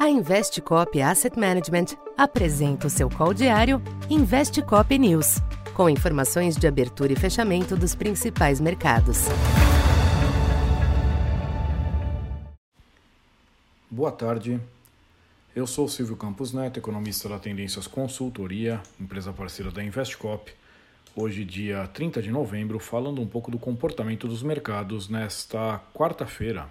A Investcop Asset Management apresenta o seu call diário Investcop News, com informações de abertura e fechamento dos principais mercados. Boa tarde. Eu sou Silvio Campos Neto, economista da Tendências Consultoria, empresa parceira da Investcop. Hoje, dia 30 de novembro, falando um pouco do comportamento dos mercados nesta quarta-feira,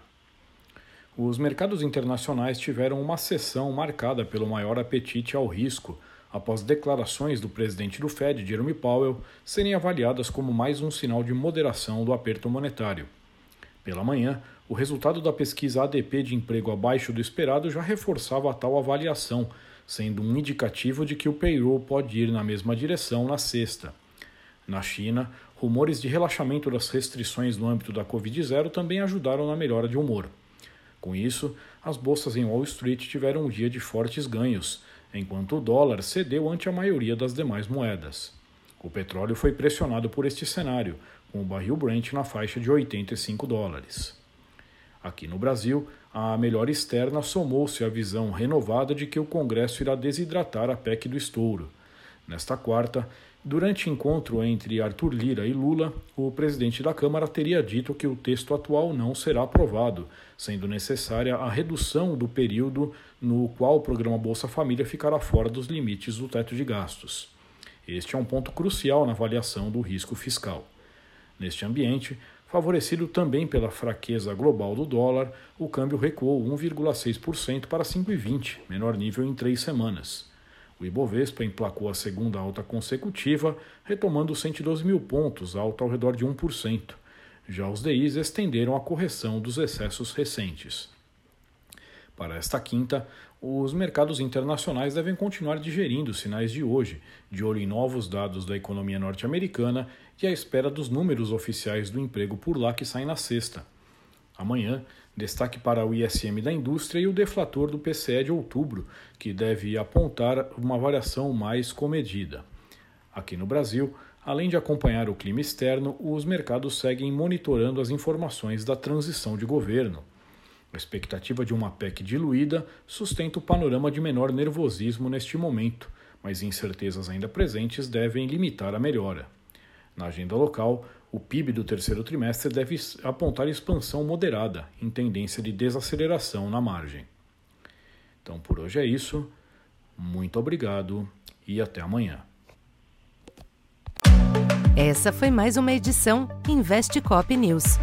os mercados internacionais tiveram uma sessão marcada pelo maior apetite ao risco, após declarações do presidente do Fed, Jerome Powell, serem avaliadas como mais um sinal de moderação do aperto monetário. Pela manhã, o resultado da pesquisa ADP de emprego abaixo do esperado já reforçava a tal avaliação, sendo um indicativo de que o payroll pode ir na mesma direção na sexta. Na China, rumores de relaxamento das restrições no âmbito da Covid-0 também ajudaram na melhora de humor. Com isso, as bolsas em Wall Street tiveram um dia de fortes ganhos, enquanto o dólar cedeu ante a maioria das demais moedas. O petróleo foi pressionado por este cenário, com o barril Brent na faixa de 85 dólares. Aqui no Brasil, a melhor externa somou-se à visão renovada de que o Congresso irá desidratar a PEC do estouro. Nesta quarta, Durante encontro entre Arthur Lira e Lula, o presidente da Câmara teria dito que o texto atual não será aprovado, sendo necessária a redução do período no qual o programa Bolsa Família ficará fora dos limites do teto de gastos. Este é um ponto crucial na avaliação do risco fiscal. Neste ambiente, favorecido também pela fraqueza global do dólar, o câmbio recuou 1,6% para 5,20, menor nível em três semanas. O Ibovespa emplacou a segunda alta consecutiva, retomando 112 mil pontos, alta ao redor de 1%. Já os DIs estenderam a correção dos excessos recentes. Para esta quinta, os mercados internacionais devem continuar digerindo os sinais de hoje, de olho em novos dados da economia norte-americana e à espera dos números oficiais do emprego por lá que saem na sexta. Amanhã, destaque para o ISM da indústria e o deflator do PCE de outubro, que deve apontar uma variação mais comedida. Aqui no Brasil, além de acompanhar o clima externo, os mercados seguem monitorando as informações da transição de governo. A expectativa de uma PEC diluída sustenta o panorama de menor nervosismo neste momento, mas incertezas ainda presentes devem limitar a melhora. Na agenda local, o PIB do terceiro trimestre deve apontar expansão moderada, em tendência de desaceleração na margem. Então por hoje é isso. Muito obrigado e até amanhã. Essa foi mais uma edição Investe Cop News.